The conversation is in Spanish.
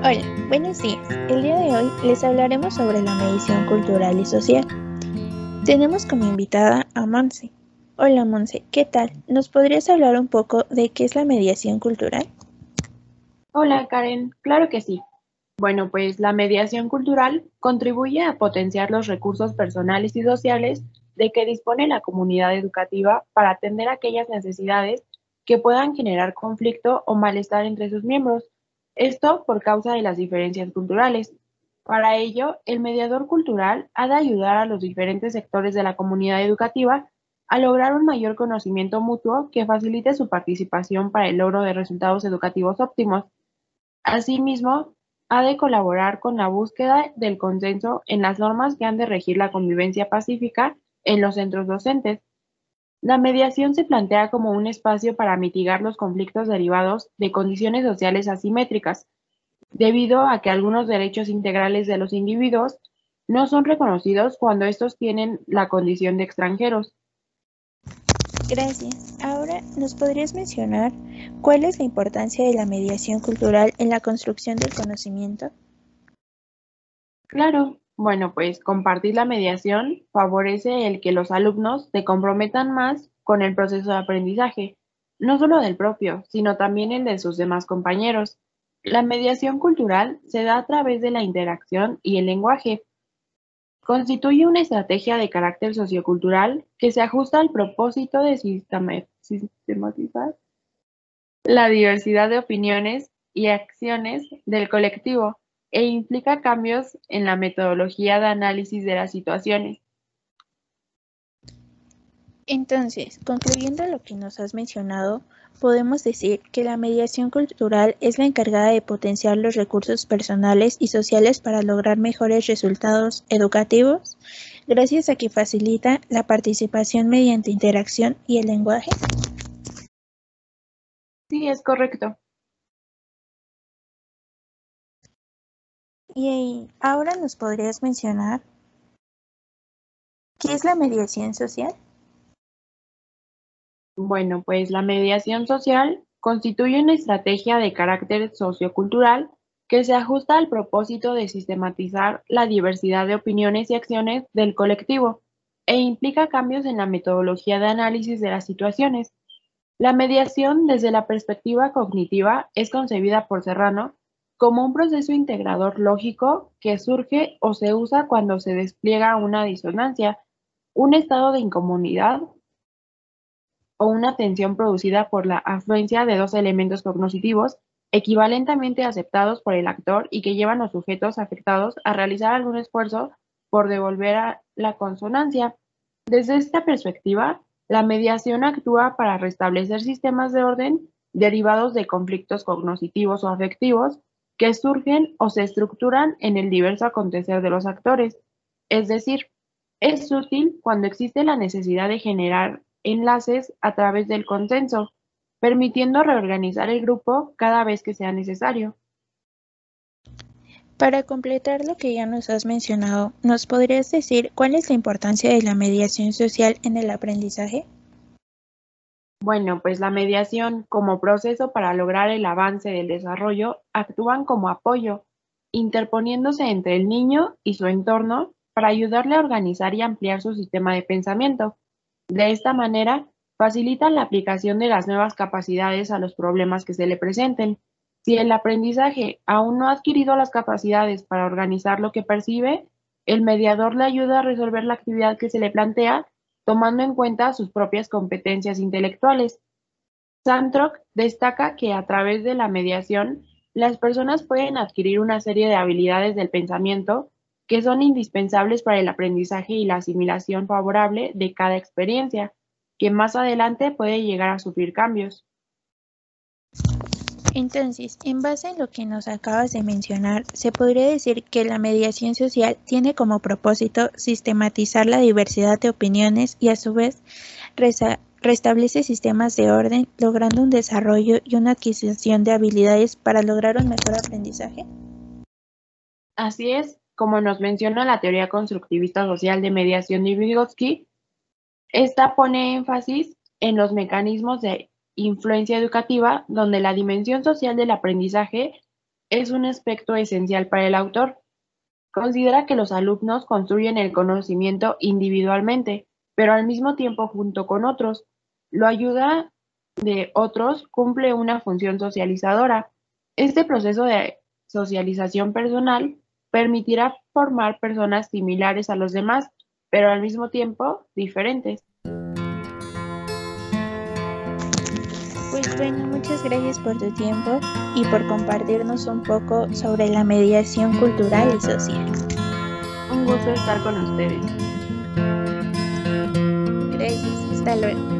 Hola, buenos días. El día de hoy les hablaremos sobre la medición cultural y social. Tenemos como invitada a Monse. Hola Monse, ¿qué tal? ¿Nos podrías hablar un poco de qué es la mediación cultural? Hola Karen, claro que sí. Bueno, pues la mediación cultural contribuye a potenciar los recursos personales y sociales de que dispone la comunidad educativa para atender aquellas necesidades que puedan generar conflicto o malestar entre sus miembros esto por causa de las diferencias culturales. Para ello, el mediador cultural ha de ayudar a los diferentes sectores de la comunidad educativa a lograr un mayor conocimiento mutuo que facilite su participación para el logro de resultados educativos óptimos. Asimismo, ha de colaborar con la búsqueda del consenso en las normas que han de regir la convivencia pacífica en los centros docentes, la mediación se plantea como un espacio para mitigar los conflictos derivados de condiciones sociales asimétricas, debido a que algunos derechos integrales de los individuos no son reconocidos cuando estos tienen la condición de extranjeros. Gracias. Ahora, ¿nos podrías mencionar cuál es la importancia de la mediación cultural en la construcción del conocimiento? Claro, bueno, pues compartir la mediación favorece el que los alumnos se comprometan más con el proceso de aprendizaje, no solo del propio, sino también el de sus demás compañeros. La mediación cultural se da a través de la interacción y el lenguaje. Constituye una estrategia de carácter sociocultural que se ajusta al propósito de sistematizar la diversidad de opiniones y acciones del colectivo e implica cambios en la metodología de análisis de las situaciones. Entonces, concluyendo lo que nos has mencionado, podemos decir que la mediación cultural es la encargada de potenciar los recursos personales y sociales para lograr mejores resultados educativos, gracias a que facilita la participación mediante interacción y el lenguaje. Sí, es correcto. Y ahora nos podrías mencionar qué es la mediación social. Bueno, pues la mediación social constituye una estrategia de carácter sociocultural que se ajusta al propósito de sistematizar la diversidad de opiniones y acciones del colectivo e implica cambios en la metodología de análisis de las situaciones. La mediación desde la perspectiva cognitiva es concebida por Serrano como un proceso integrador lógico que surge o se usa cuando se despliega una disonancia, un estado de incomodidad o una tensión producida por la afluencia de dos elementos cognitivos equivalentemente aceptados por el actor y que llevan a los sujetos afectados a realizar algún esfuerzo por devolver a la consonancia. Desde esta perspectiva, la mediación actúa para restablecer sistemas de orden derivados de conflictos cognitivos o afectivos que surgen o se estructuran en el diverso acontecer de los actores. Es decir, es útil cuando existe la necesidad de generar enlaces a través del consenso, permitiendo reorganizar el grupo cada vez que sea necesario. Para completar lo que ya nos has mencionado, ¿nos podrías decir cuál es la importancia de la mediación social en el aprendizaje? Bueno, pues la mediación como proceso para lograr el avance del desarrollo actúan como apoyo, interponiéndose entre el niño y su entorno para ayudarle a organizar y ampliar su sistema de pensamiento. De esta manera, facilitan la aplicación de las nuevas capacidades a los problemas que se le presenten. Si el aprendizaje aún no ha adquirido las capacidades para organizar lo que percibe, el mediador le ayuda a resolver la actividad que se le plantea tomando en cuenta sus propias competencias intelectuales. Santrock destaca que a través de la mediación, las personas pueden adquirir una serie de habilidades del pensamiento que son indispensables para el aprendizaje y la asimilación favorable de cada experiencia, que más adelante puede llegar a sufrir cambios. Entonces, en base a lo que nos acabas de mencionar, se podría decir que la mediación social tiene como propósito sistematizar la diversidad de opiniones y a su vez restablece sistemas de orden, logrando un desarrollo y una adquisición de habilidades para lograr un mejor aprendizaje. Así es, como nos menciona la teoría constructivista social de mediación de Vygotsky, esta pone énfasis en los mecanismos de influencia educativa, donde la dimensión social del aprendizaje es un aspecto esencial para el autor. Considera que los alumnos construyen el conocimiento individualmente, pero al mismo tiempo junto con otros. Lo ayuda de otros cumple una función socializadora. Este proceso de socialización personal permitirá formar personas similares a los demás, pero al mismo tiempo diferentes. Bueno, muchas gracias por tu tiempo y por compartirnos un poco sobre la mediación cultural y social. Un gusto estar con ustedes. Gracias, hasta luego.